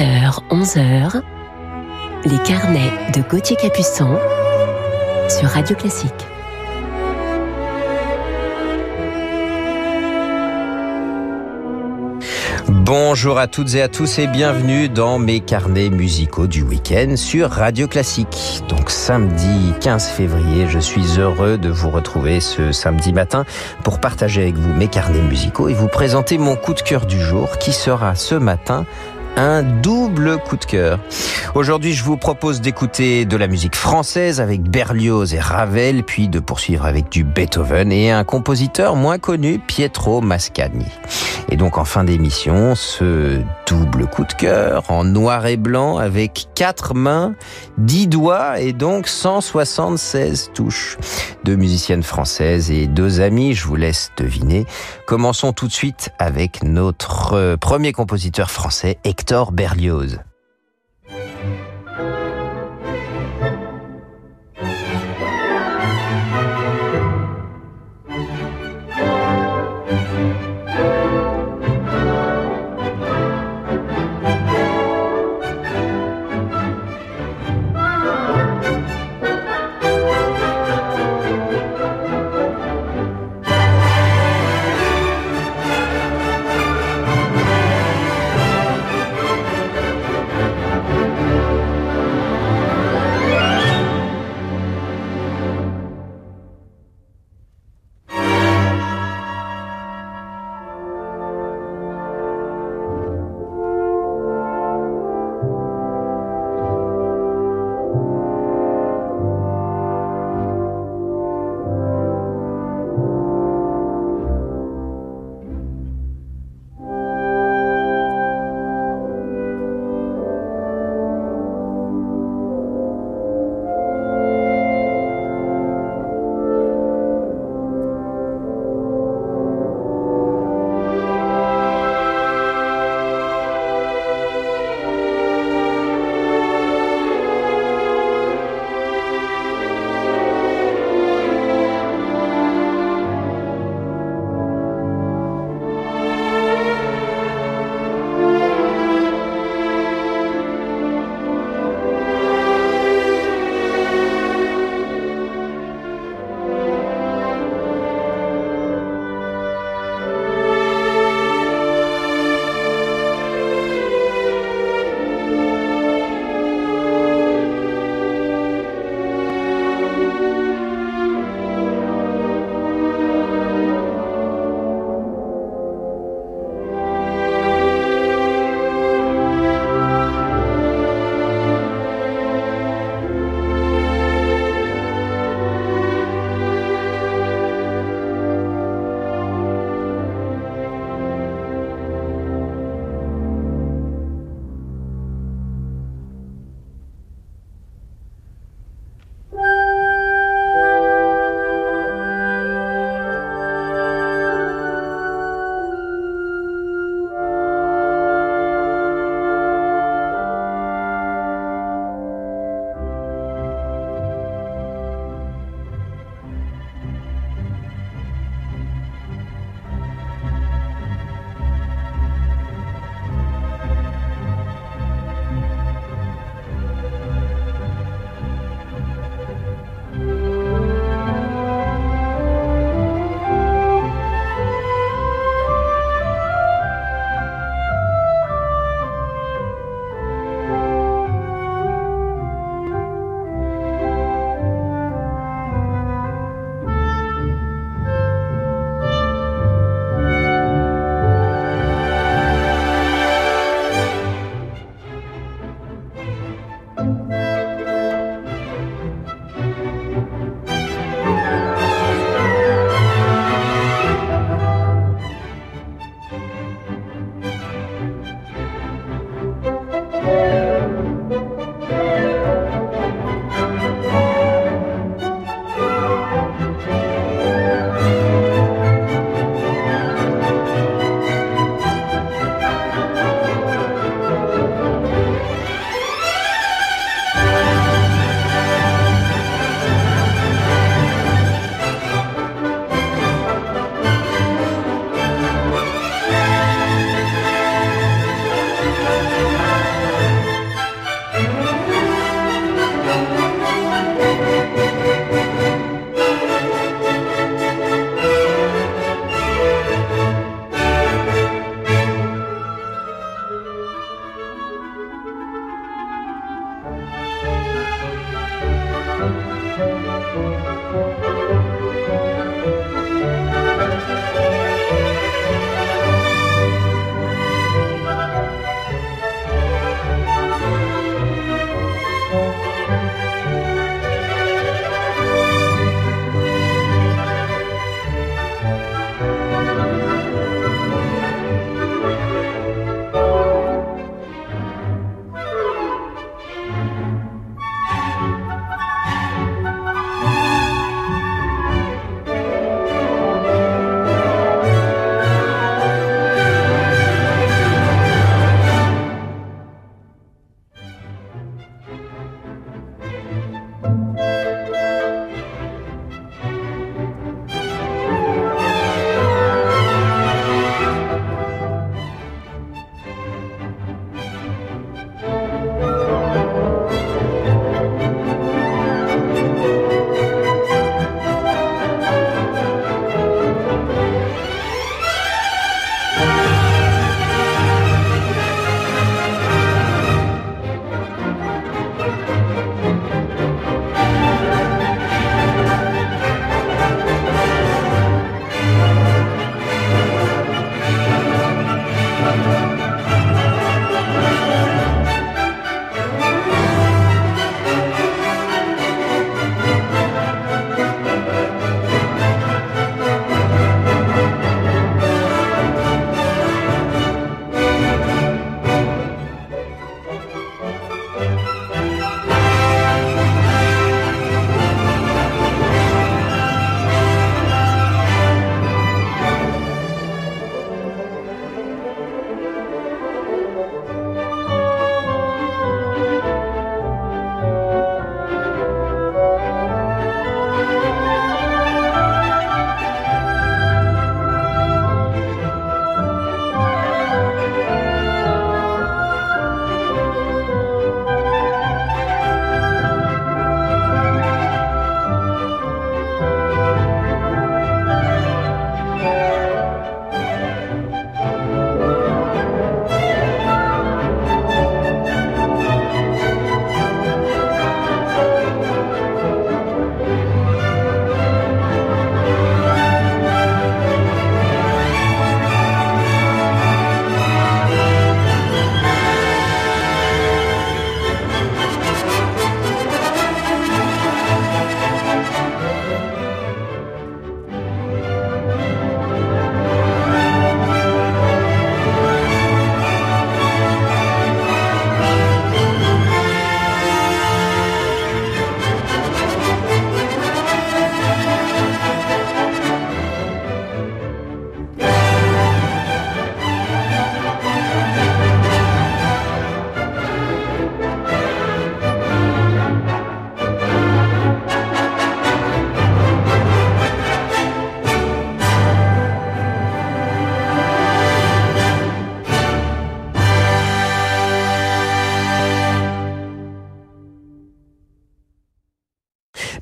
10h, 11h, les carnets de Gauthier Capuçon sur Radio Classique. Bonjour à toutes et à tous et bienvenue dans mes carnets musicaux du week-end sur Radio Classique. Donc samedi 15 février, je suis heureux de vous retrouver ce samedi matin pour partager avec vous mes carnets musicaux et vous présenter mon coup de cœur du jour qui sera ce matin un double coup de cœur. Aujourd'hui, je vous propose d'écouter de la musique française avec Berlioz et Ravel, puis de poursuivre avec du Beethoven et un compositeur moins connu, Pietro Mascagni. Et donc en fin d'émission, ce double coup de cœur en noir et blanc avec quatre mains, dix doigts et donc 176 touches. Deux musiciennes françaises et deux amis, je vous laisse deviner. Commençons tout de suite avec notre premier compositeur français, Hector Berlioz.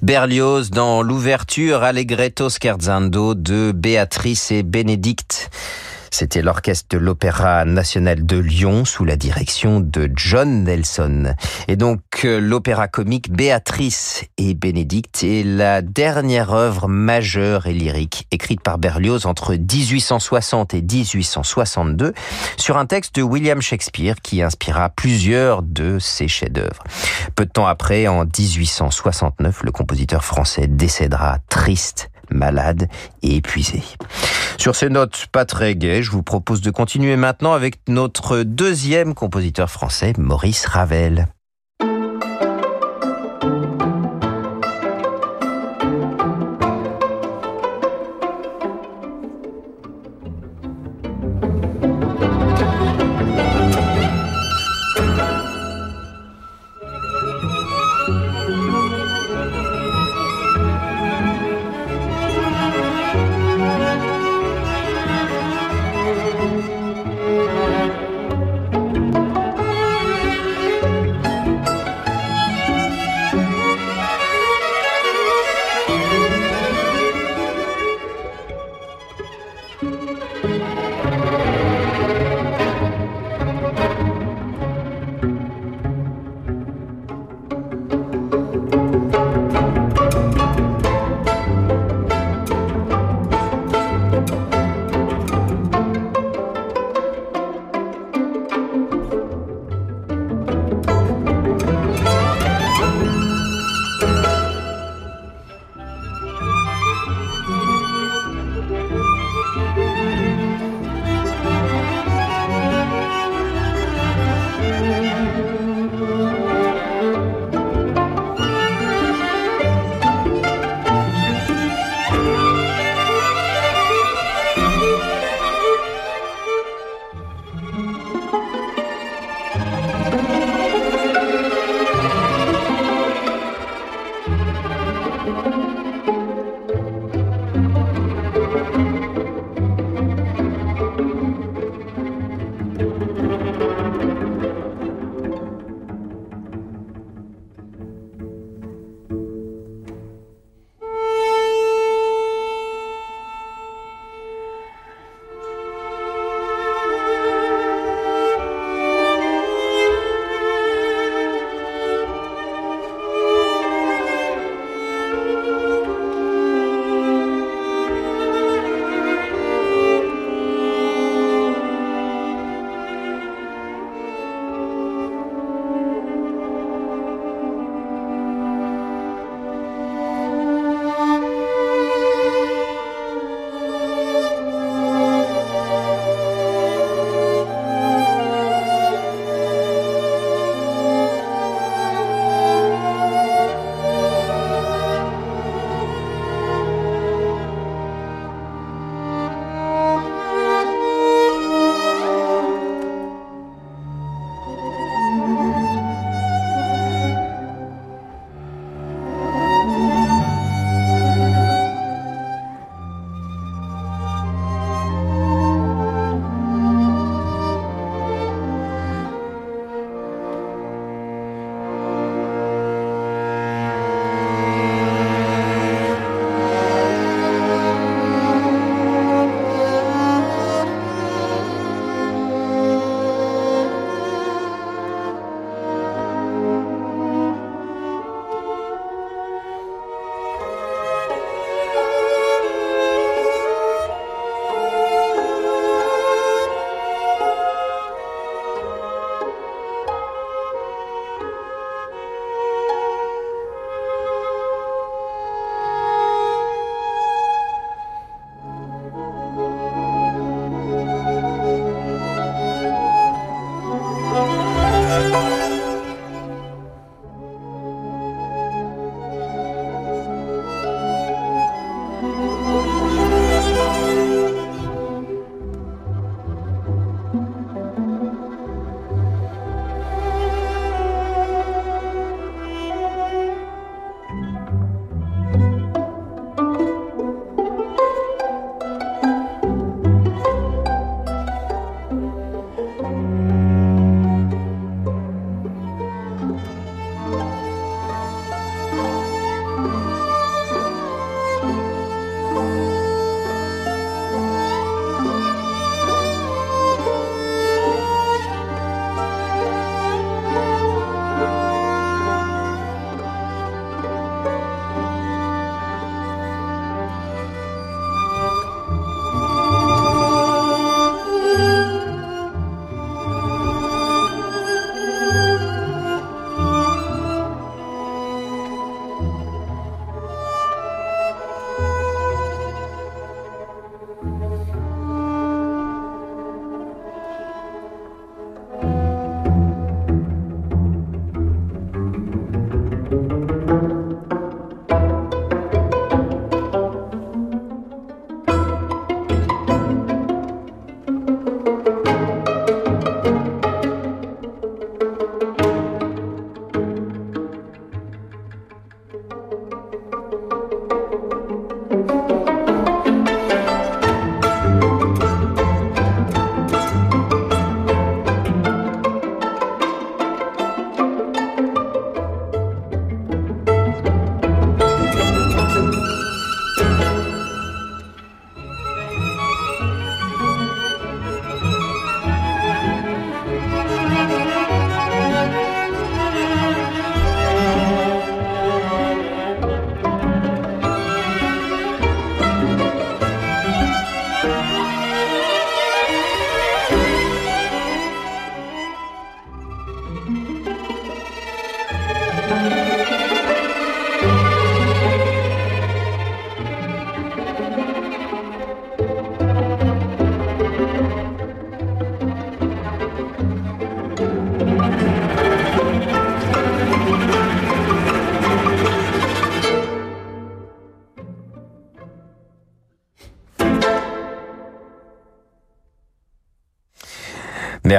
Berlioz dans l'ouverture Allegretto scherzando de Béatrice et Bénédicte. C'était l'orchestre de l'Opéra national de Lyon sous la direction de John Nelson. Et donc euh, l'opéra comique Béatrice et Bénédicte est la dernière œuvre majeure et lyrique écrite par Berlioz entre 1860 et 1862 sur un texte de William Shakespeare qui inspira plusieurs de ses chefs-d'œuvre. Peu de temps après, en 1869, le compositeur français décédera triste malade et épuisé. Sur ces notes pas très gaies, je vous propose de continuer maintenant avec notre deuxième compositeur français, Maurice Ravel.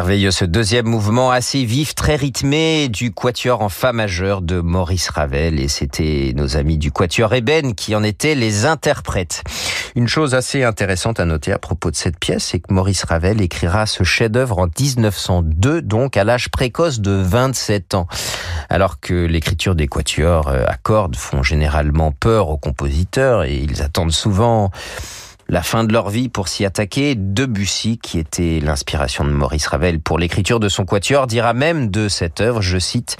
Ce deuxième mouvement assez vif, très rythmé du quatuor en fa majeur de Maurice Ravel et c'était nos amis du quatuor Eben qui en étaient les interprètes. Une chose assez intéressante à noter à propos de cette pièce, c'est que Maurice Ravel écrira ce chef-d'œuvre en 1902, donc à l'âge précoce de 27 ans. Alors que l'écriture des quatuors à cordes font généralement peur aux compositeurs et ils attendent souvent la fin de leur vie pour s'y attaquer. Debussy, qui était l'inspiration de Maurice Ravel pour l'écriture de son quatuor, dira même de cette œuvre, je cite,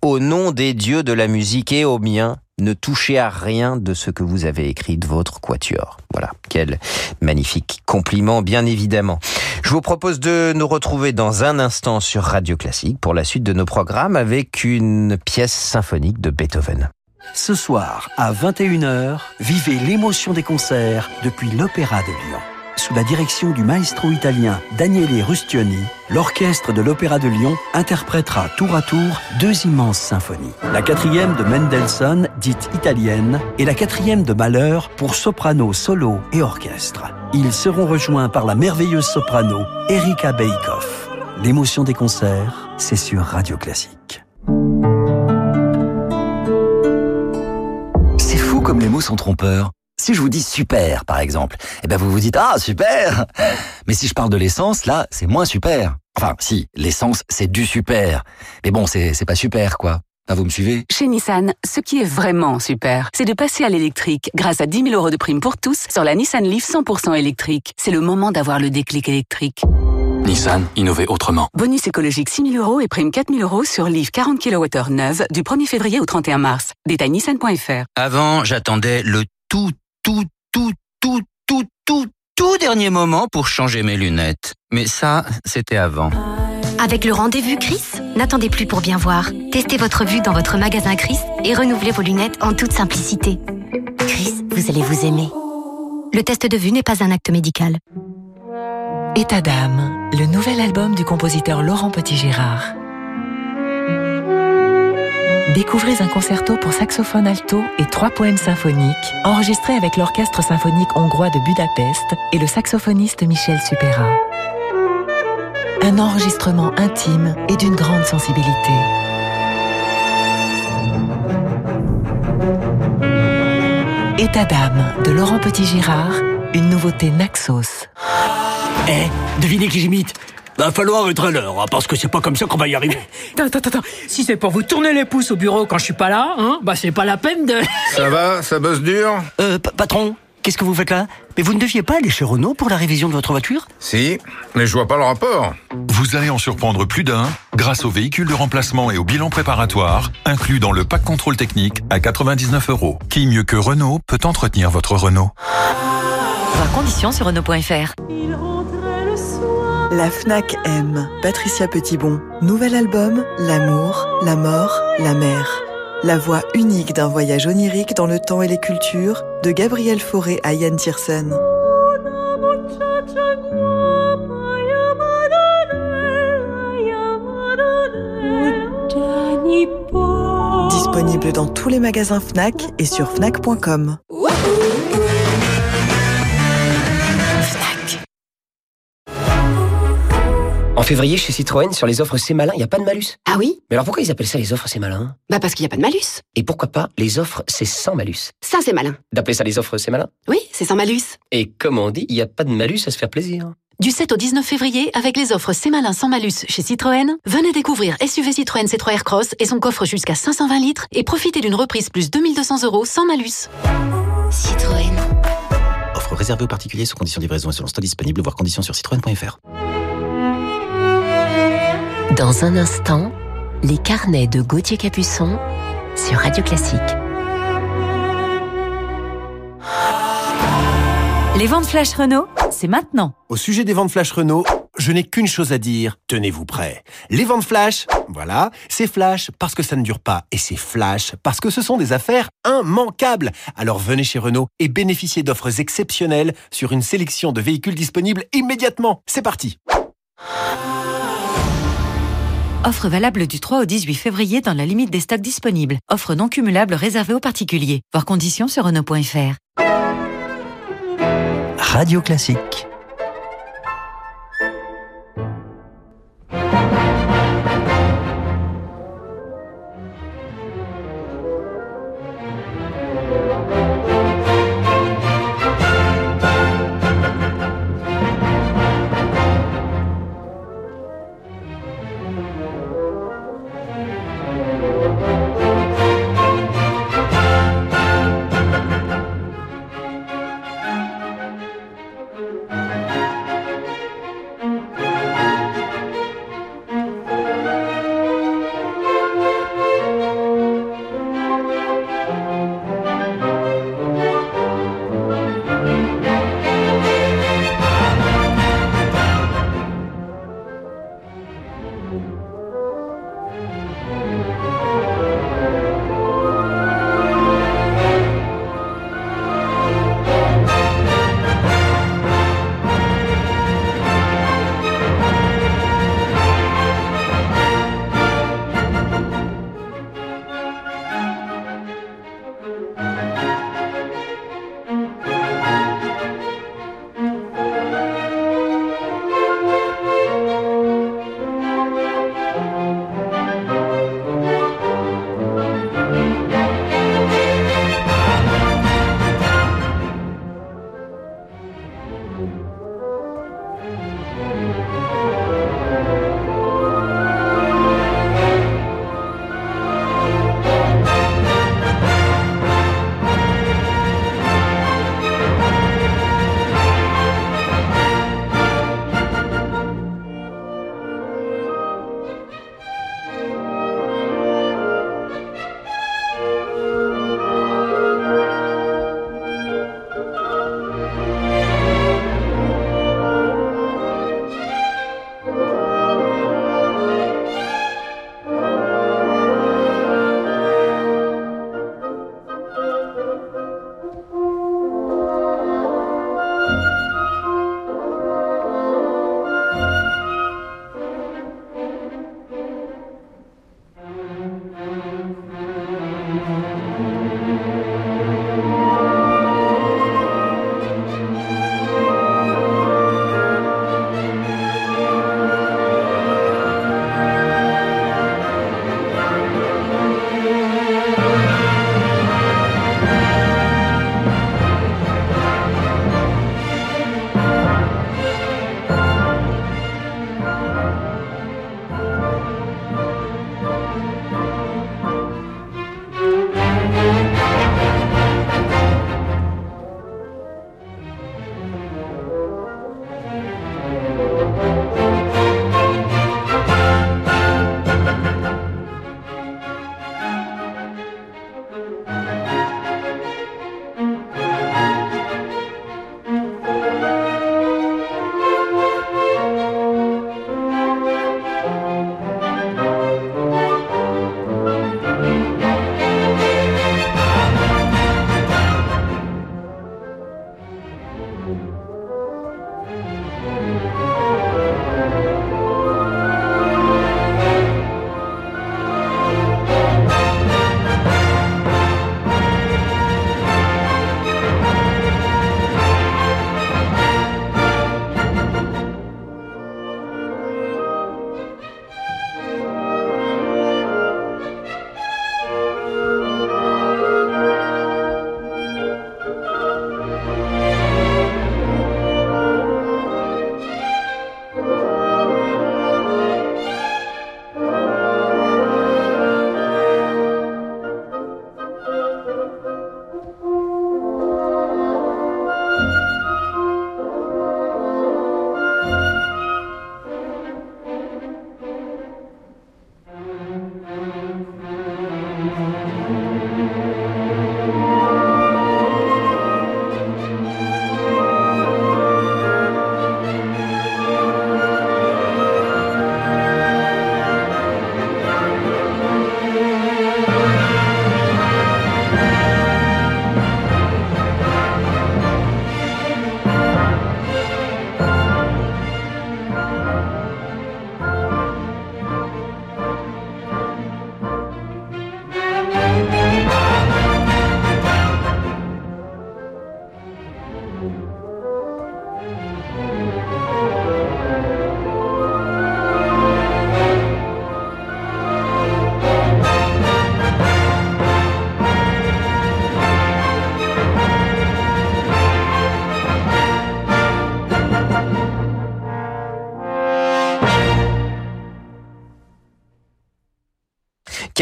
Au nom des dieux de la musique et au mien, ne touchez à rien de ce que vous avez écrit de votre quatuor. Voilà, quel magnifique compliment, bien évidemment. Je vous propose de nous retrouver dans un instant sur Radio Classique pour la suite de nos programmes avec une pièce symphonique de Beethoven. Ce soir, à 21h, vivez l'émotion des concerts depuis l'Opéra de Lyon. Sous la direction du maestro italien Daniele Rustioni, l'orchestre de l'Opéra de Lyon interprétera tour à tour deux immenses symphonies. La quatrième de Mendelssohn, dite italienne, et la quatrième de Mahler pour soprano, solo et orchestre. Ils seront rejoints par la merveilleuse soprano Erika Beikoff. L'émotion des concerts, c'est sur Radio Classique. Les mots sont trompeurs. Si je vous dis super, par exemple, eh ben vous vous dites ah super. Mais si je parle de l'essence, là, c'est moins super. Enfin, si, l'essence, c'est du super. Mais bon, c'est c'est pas super, quoi. Ah, vous me suivez? Chez Nissan, ce qui est vraiment super, c'est de passer à l'électrique grâce à 10 000 euros de prime pour tous sur la Nissan Leaf 100% électrique. C'est le moment d'avoir le déclic électrique. Nissan, innover autrement. Bonus écologique 6 000 euros et prime 4 000 euros sur Leaf 40 kWh neuve du 1er février au 31 mars. Détail nissan.fr. Avant, j'attendais le tout, tout, tout, tout, tout, tout, tout dernier moment pour changer mes lunettes. Mais ça, c'était avant. Avec le rendez-vous Chris, n'attendez plus pour bien voir. Testez votre vue dans votre magasin Chris et renouvelez vos lunettes en toute simplicité. Chris, vous allez vous aimer. Le test de vue n'est pas un acte médical. État d'âme, le nouvel album du compositeur Laurent Petit-Gérard. Découvrez un concerto pour saxophone alto et trois poèmes symphoniques, enregistrés avec l'Orchestre symphonique hongrois de Budapest et le saxophoniste Michel Supera. Un enregistrement intime et d'une grande sensibilité. État d'âme de Laurent Petit-Girard, une nouveauté Naxos. Eh, devinez qui j'imite? Va falloir être à l'heure, hein, parce que c'est pas comme ça qu'on va y arriver. Attends, attends, attends. Si c'est pour vous tourner les pouces au bureau quand je suis pas là, hein, bah c'est pas la peine de... Ça va? Ça bosse dur? Euh, patron, qu'est-ce que vous faites là? Mais vous ne deviez pas aller chez Renault pour la révision de votre voiture? Si, mais je vois pas le rapport. Vous allez en surprendre plus d'un grâce au véhicule de remplacement et au bilan préparatoire, inclus dans le pack contrôle technique à 99 euros. Qui mieux que Renault peut entretenir votre Renault? Voir conditions sur Renault.fr. La FNAC aime. Patricia Petitbon. Nouvel album, L'amour, la mort, la mer. La voix unique d'un voyage onirique dans le temps et les cultures de Gabriel Fauré à Yann Tiersen. Disponible dans tous les magasins FNAC et sur FNAC.com. En février, chez Citroën, sur les offres C'est Malin, il n'y a pas de malus. Ah oui? Mais alors pourquoi ils appellent ça les offres C'est Malin Bah parce qu'il n'y a pas de malus. Et pourquoi pas les offres C'est sans malus? Ça, c'est malin. D'appeler ça les offres C'est Malin Oui, c'est sans malus. Et comme on dit, il n'y a pas de malus à se faire plaisir. Du 7 au 19 février, avec les offres C'est Malin sans malus chez Citroën, venez découvrir SUV Citroën C3 Aircross et son coffre jusqu'à 520 litres et profitez d'une reprise plus 2200 euros sans malus. Citroën. Offre réservée aux particuliers sous conditions de livraison et selon stock disponible, voire conditions sur citroën.fr. Dans un instant, les carnets de Gauthier Capuçon sur Radio Classique. Les ventes flash Renault, c'est maintenant. Au sujet des ventes flash Renault, je n'ai qu'une chose à dire. Tenez-vous prêts. Les ventes flash, voilà, c'est flash parce que ça ne dure pas. Et c'est flash parce que ce sont des affaires immanquables. Alors venez chez Renault et bénéficiez d'offres exceptionnelles sur une sélection de véhicules disponibles immédiatement. C'est parti. Offre valable du 3 au 18 février dans la limite des stocks disponibles. Offre non cumulable réservée aux particuliers. Voir conditions sur Renault.fr. Radio Classique.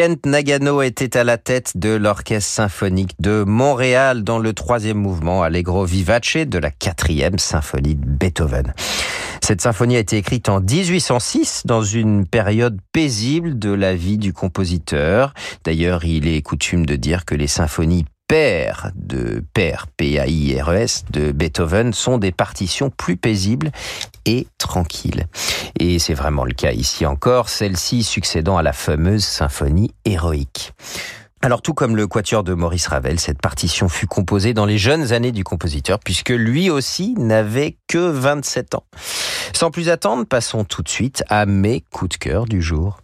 Kent Nagano était à la tête de l'Orchestre symphonique de Montréal dans le troisième mouvement Allegro Vivace de la quatrième symphonie de Beethoven. Cette symphonie a été écrite en 1806 dans une période paisible de la vie du compositeur. D'ailleurs, il est coutume de dire que les symphonies père de père P-A-I-R-E-S de Beethoven sont des partitions plus paisibles et tranquilles. Et c'est vraiment le cas ici encore, celle-ci succédant à la fameuse symphonie héroïque. Alors tout comme le quatuor de Maurice Ravel, cette partition fut composée dans les jeunes années du compositeur puisque lui aussi n'avait que 27 ans. Sans plus attendre, passons tout de suite à mes coups de cœur du jour.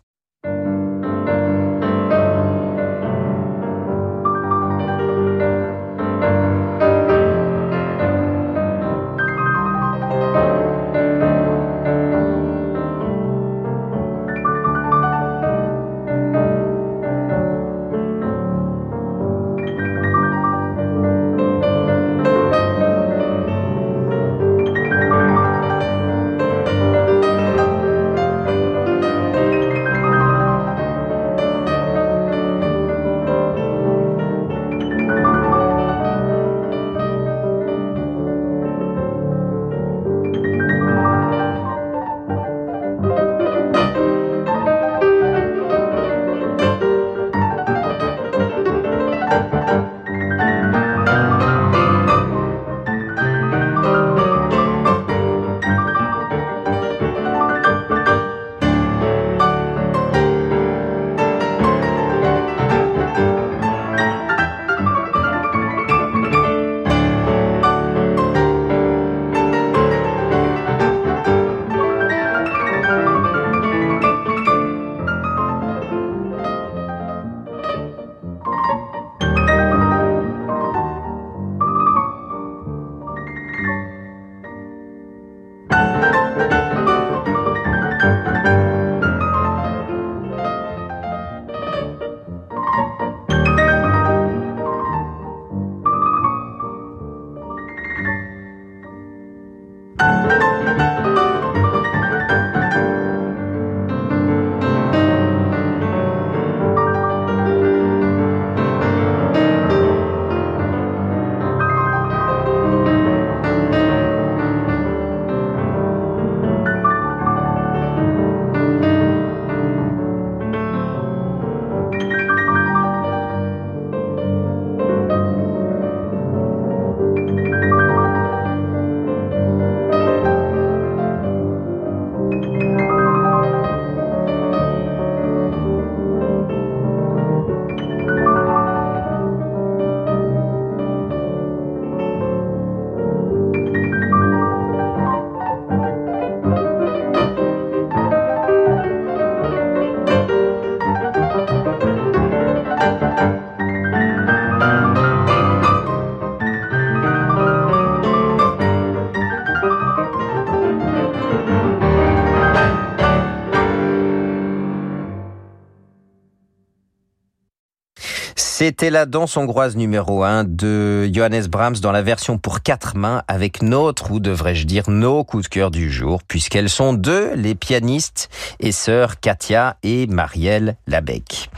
C'était la danse hongroise numéro 1 de Johannes Brahms dans la version pour quatre mains avec notre, ou devrais-je dire nos coups de cœur du jour, puisqu'elles sont deux, les pianistes et sœurs Katia et Marielle Labec.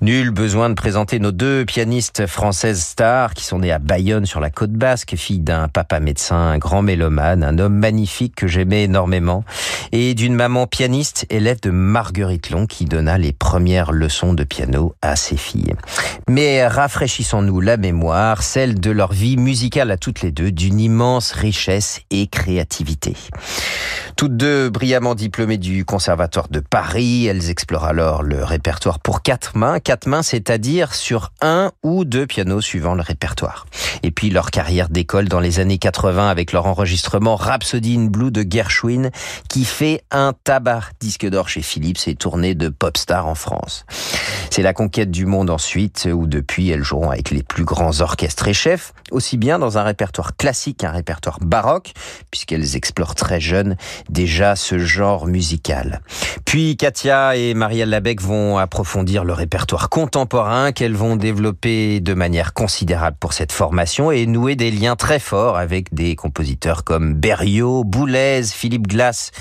Nul besoin de présenter nos deux pianistes françaises stars qui sont nées à Bayonne sur la côte basque, fille d'un papa médecin, un grand mélomane, un homme magnifique que j'aimais énormément, et d'une maman pianiste, élève de Marguerite Long qui donna les premières leçons de piano à ses filles. Rafraîchissons-nous la mémoire, celle de leur vie musicale à toutes les deux, d'une immense richesse et créativité. Toutes deux brillamment diplômées du Conservatoire de Paris, elles explorent alors le répertoire pour quatre mains, quatre mains, c'est-à-dire sur un ou deux pianos suivant le répertoire. Et puis leur carrière d'école dans les années 80 avec leur enregistrement Rhapsody in Blue de Gershwin qui fait un tabac disque d'or chez Philips et tournée de pop star en France. C'est la conquête du monde ensuite où depuis elles joueront avec les plus grands orchestres et chefs, aussi bien dans un répertoire classique qu'un répertoire baroque puisqu'elles explorent très jeunes déjà ce genre musical. Puis Katia et Marielle Labec vont approfondir le répertoire contemporain qu'elles vont développer de manière considérable pour cette formation et nouer des liens très forts avec des compositeurs comme Berriot, Boulez, Philippe Glass,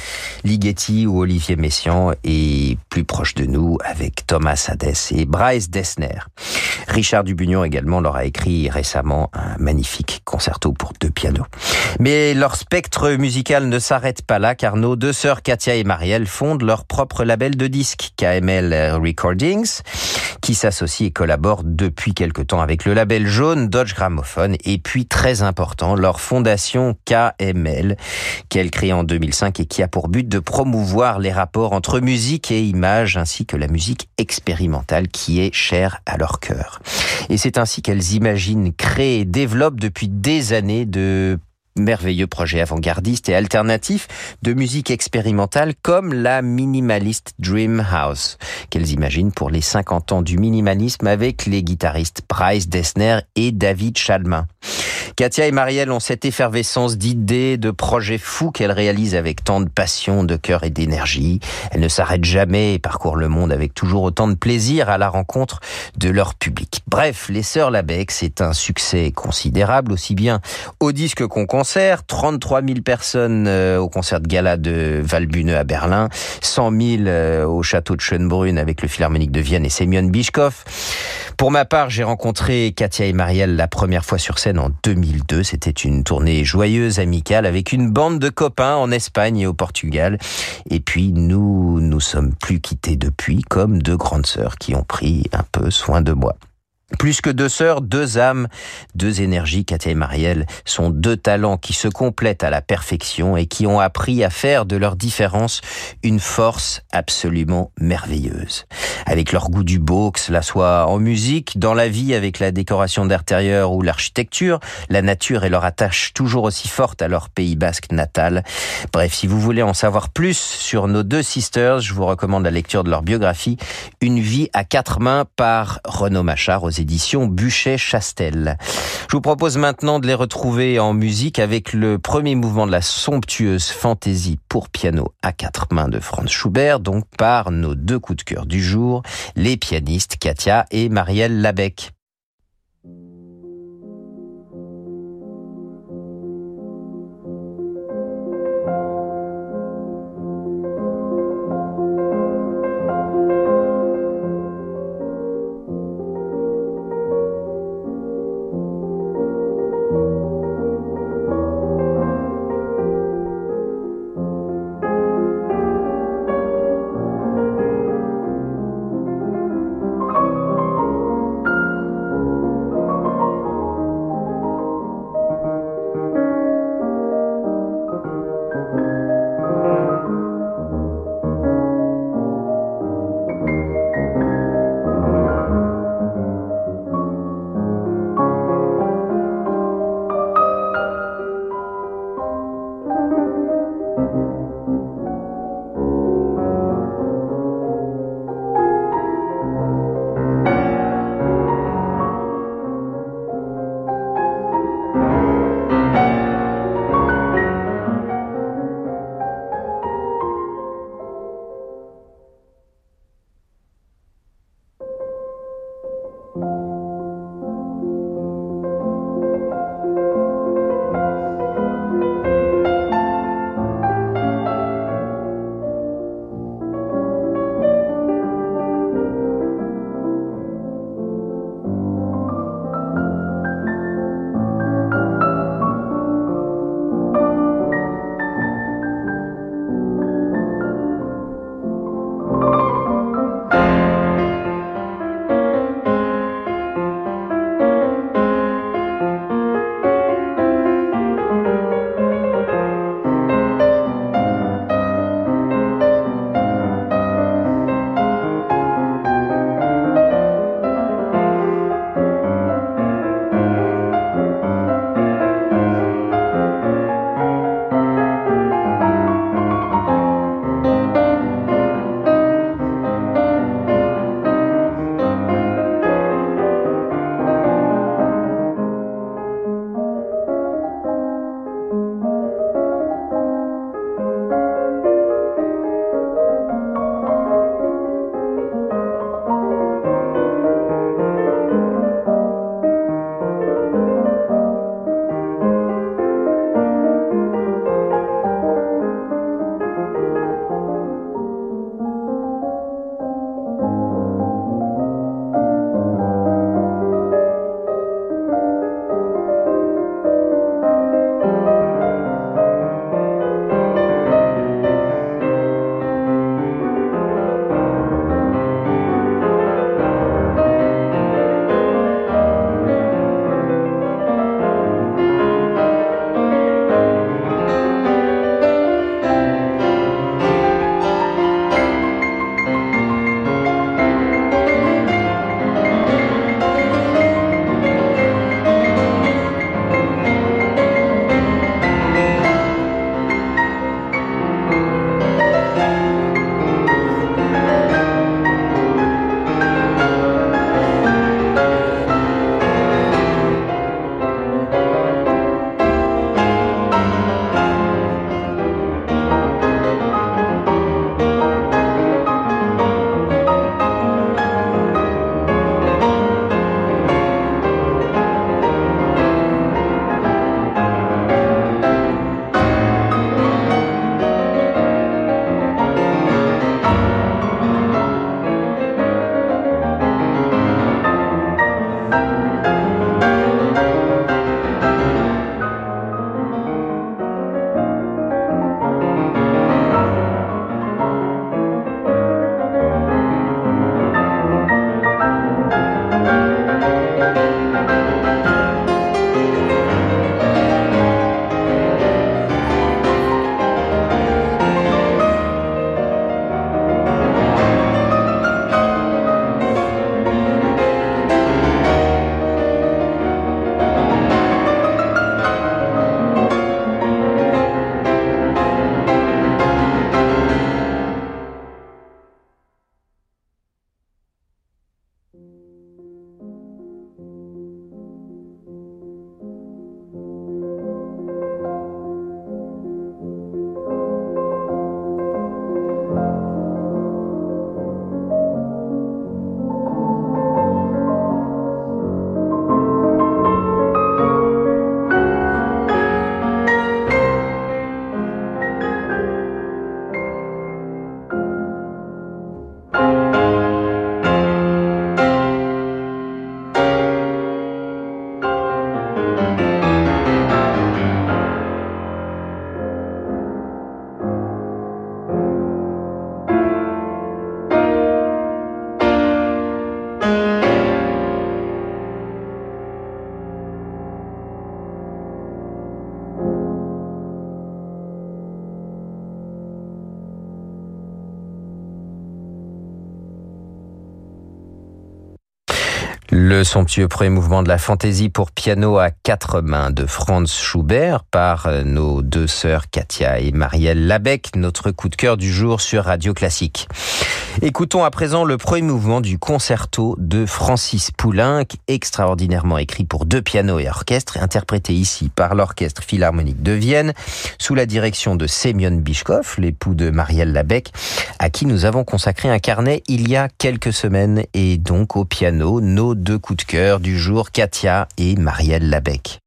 Ligeti ou Olivier Messiaen et plus proche de nous avec Thomas Hadès et Bryce Dessner. Richard Dubugnon également leur a écrit récemment un magnifique concerto pour deux pianos. Mais leur spectre musical ne s'arrête pas là car nos deux sœurs Katia et Marielle fondent leur propre label de disques, KML Recordings, qui s'associe et collabore depuis quelque temps avec le label jaune Dodge Gramophone et puis très important, leur fondation KML, qu'elle crée en 2005 et qui a pour but de promouvoir les rapports entre musique et image ainsi que la musique expérimentale qui est chère à leur cœur. Et c'est ainsi qu'elles imaginent, créent et développent depuis des années de merveilleux projets avant-gardistes et alternatifs de musique expérimentale comme la minimaliste Dream House qu'elles imaginent pour les 50 ans du minimalisme avec les guitaristes Bryce Dessner et David Chalmin. Katia et Marielle ont cette effervescence d'idées, de projets fous qu'elles réalisent avec tant de passion, de cœur et d'énergie. Elles ne s'arrêtent jamais et parcourent le monde avec toujours autant de plaisir à la rencontre de leur public. Bref, les Sœurs Labec, c'est un succès considérable, aussi bien au disque qu'au concert. 33 000 personnes euh, au concert de gala de Valbune à Berlin, 100 000 au château de Schönbrunn avec le Philharmonique de Vienne et Semyon Bischkoff. Pour ma part, j'ai rencontré Katia et Marielle la première fois sur scène en 2002. C'était une tournée joyeuse, amicale, avec une bande de copains en Espagne et au Portugal. Et puis, nous nous sommes plus quittés depuis, comme deux grandes sœurs qui ont pris un peu soin de moi. Plus que deux sœurs, deux âmes, deux énergies, Katia et Marielle, sont deux talents qui se complètent à la perfection et qui ont appris à faire de leurs différences une force absolument merveilleuse. Avec leur goût du beau, que cela soit en musique, dans la vie avec la décoration d'intérieur ou l'architecture, la nature et leur attache toujours aussi forte à leur pays basque natal. Bref, si vous voulez en savoir plus sur nos deux sisters, je vous recommande la lecture de leur biographie, Une vie à quatre mains par Renaud Machard éditions Buchet-Chastel. Je vous propose maintenant de les retrouver en musique avec le premier mouvement de la somptueuse fantaisie pour piano à quatre mains de Franz Schubert, donc par nos deux coups de cœur du jour, les pianistes Katia et Marielle Labec. Le somptueux premier mouvement de la fantaisie pour piano à quatre mains de Franz Schubert par nos deux sœurs Katia et Marielle Labec, notre coup de cœur du jour sur Radio Classique. Écoutons à présent le premier mouvement du concerto de Francis Poulenc, extraordinairement écrit pour deux pianos et orchestre, interprété ici par l'Orchestre Philharmonique de Vienne, sous la direction de Semyon Bishkov, l'époux de Marielle Labec, à qui nous avons consacré un carnet il y a quelques semaines, et donc au piano, nos deux coups de cœur du jour, Katia et Marielle Labec.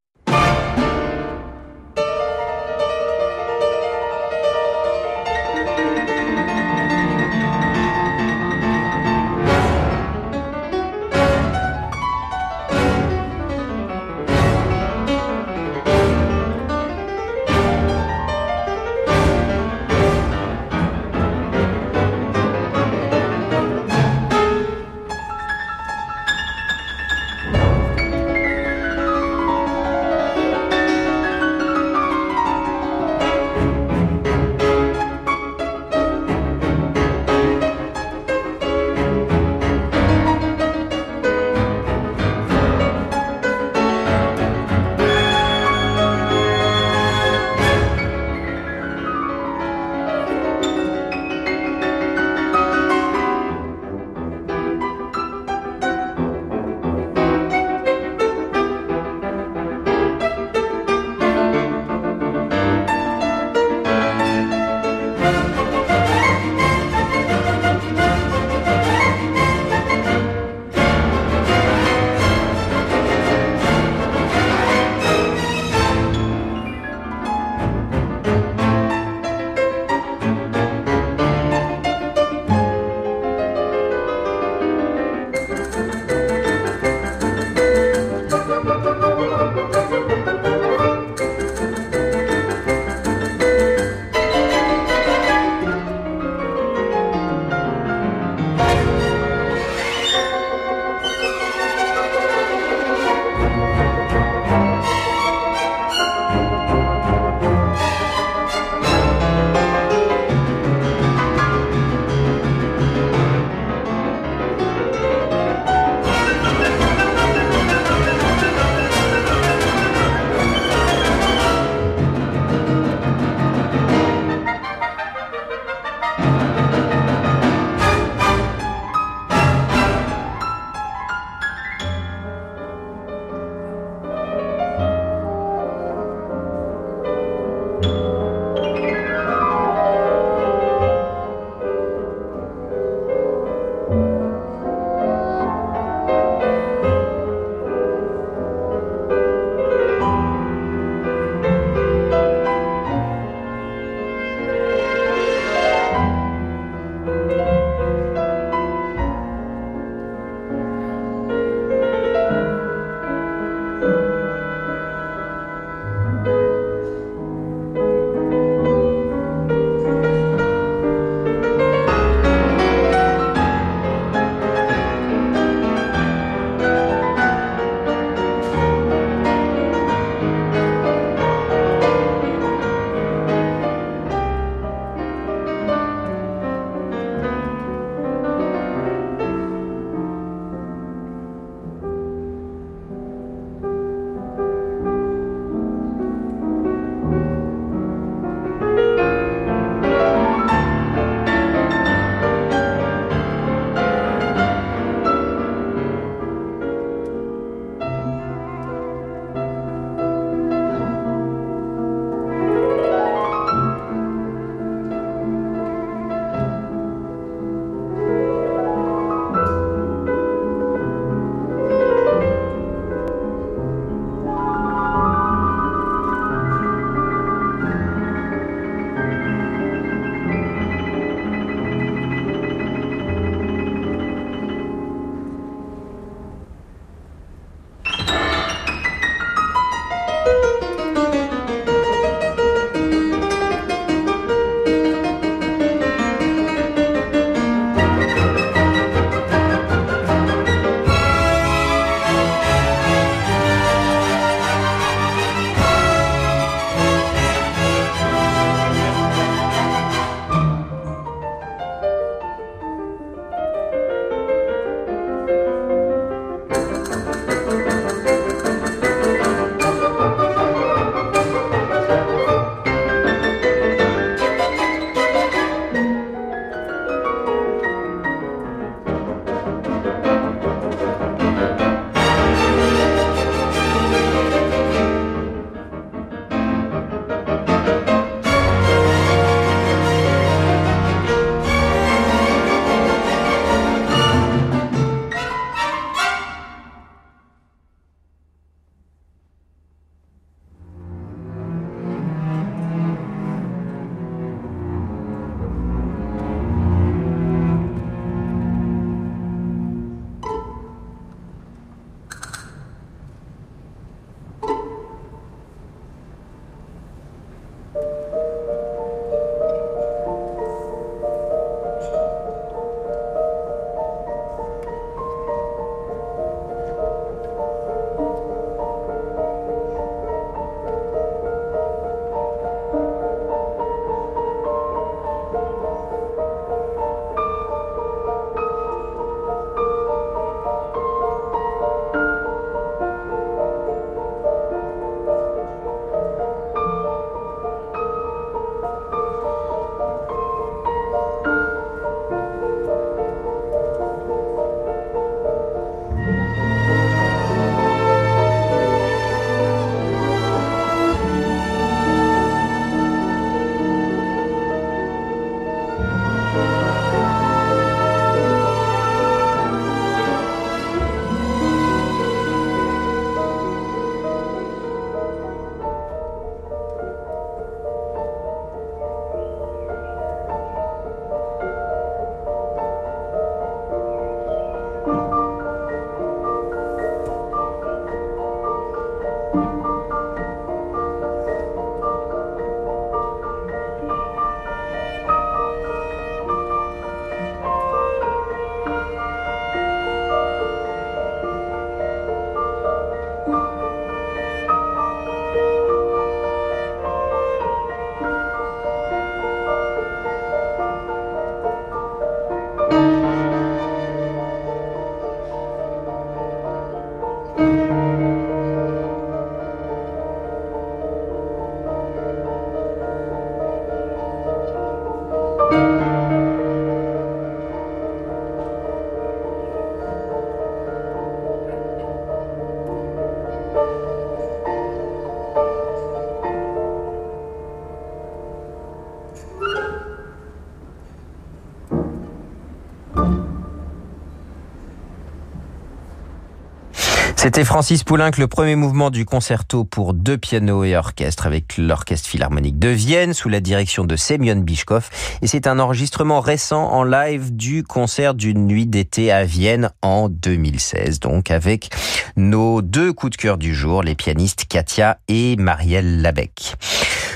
C'était Francis Poulenc, le premier mouvement du concerto pour deux pianos et orchestre avec l'Orchestre Philharmonique de Vienne sous la direction de Semyon Bishkov. Et c'est un enregistrement récent en live du concert d'une nuit d'été à Vienne en 2016. Donc avec nos deux coups de cœur du jour, les pianistes Katia et Marielle Labec.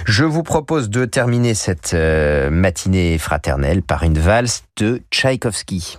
Je vous propose de terminer cette euh, matinée fraternelle par une valse de Tchaïkovski.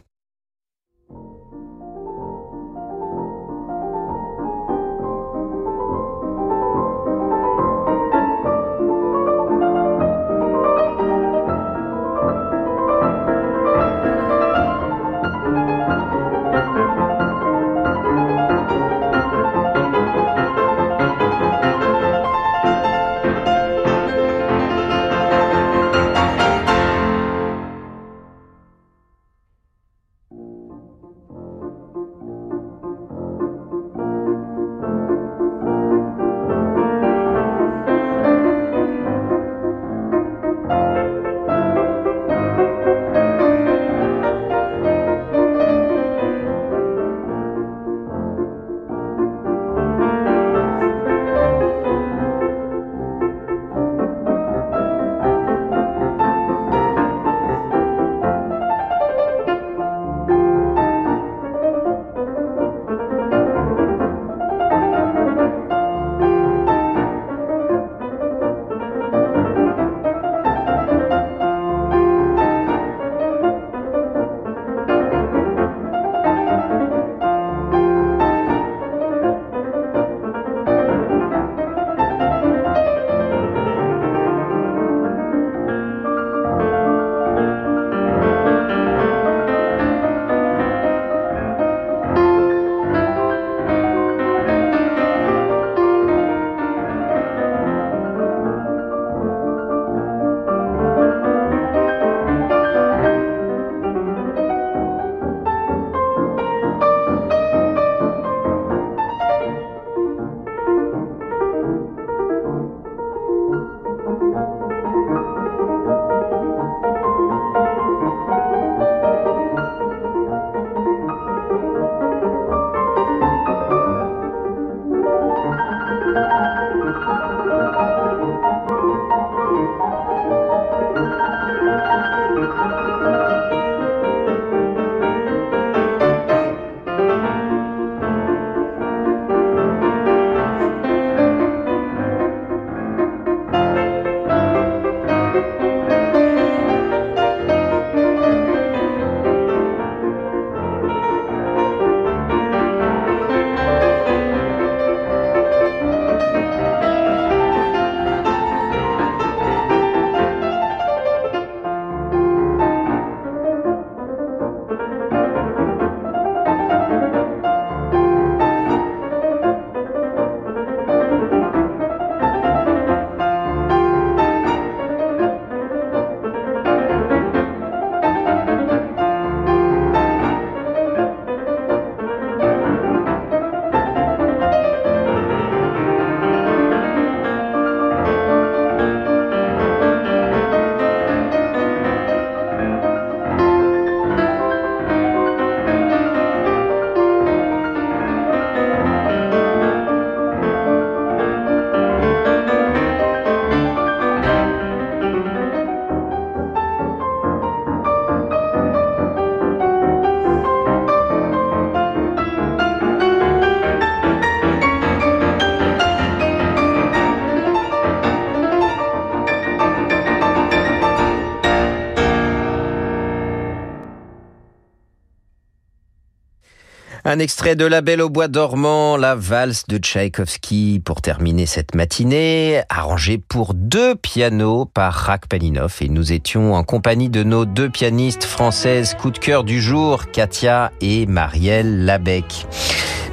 Un extrait de La Belle au Bois dormant, la valse de Tchaïkovski pour terminer cette matinée, arrangée pour deux pianos par Rachmaninoff et nous étions en compagnie de nos deux pianistes françaises coup de cœur du jour, Katia et Marielle Labec.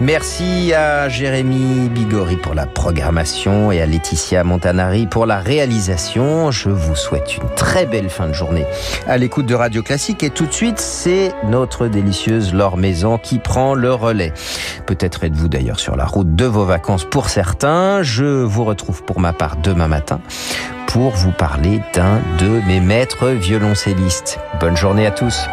Merci à Jérémy Bigori pour la programmation et à Laetitia Montanari pour la réalisation. Je vous souhaite une très belle fin de journée à l'écoute de Radio Classique et tout de suite, c'est notre délicieuse Laure Maison qui prend le relais. Peut-être êtes-vous d'ailleurs sur la route de vos vacances pour certains. Je vous retrouve pour ma part demain matin pour vous parler d'un de mes maîtres violoncellistes. Bonne journée à tous.